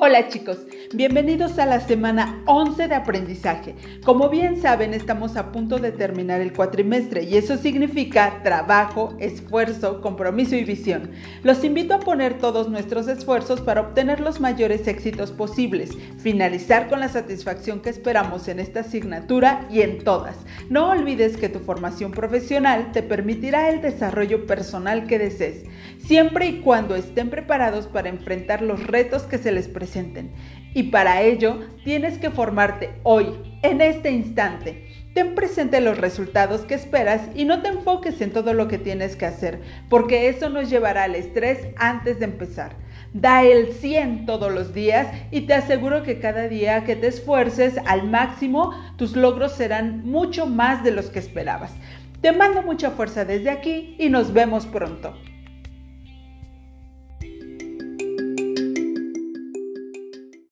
Hola chicos, bienvenidos a la semana 11 de aprendizaje. Como bien saben, estamos a punto de terminar el cuatrimestre y eso significa trabajo, esfuerzo, compromiso y visión. Los invito a poner todos nuestros esfuerzos para obtener los mayores éxitos posibles, finalizar con la satisfacción que esperamos en esta asignatura y en todas. No olvides que tu formación profesional te permitirá el desarrollo personal que desees, siempre y cuando estén preparados para enfrentar los retos que se les presentan y para ello tienes que formarte hoy, en este instante. Ten presente los resultados que esperas y no te enfoques en todo lo que tienes que hacer, porque eso nos llevará al estrés antes de empezar. Da el 100 todos los días y te aseguro que cada día que te esfuerces al máximo, tus logros serán mucho más de los que esperabas. Te mando mucha fuerza desde aquí y nos vemos pronto.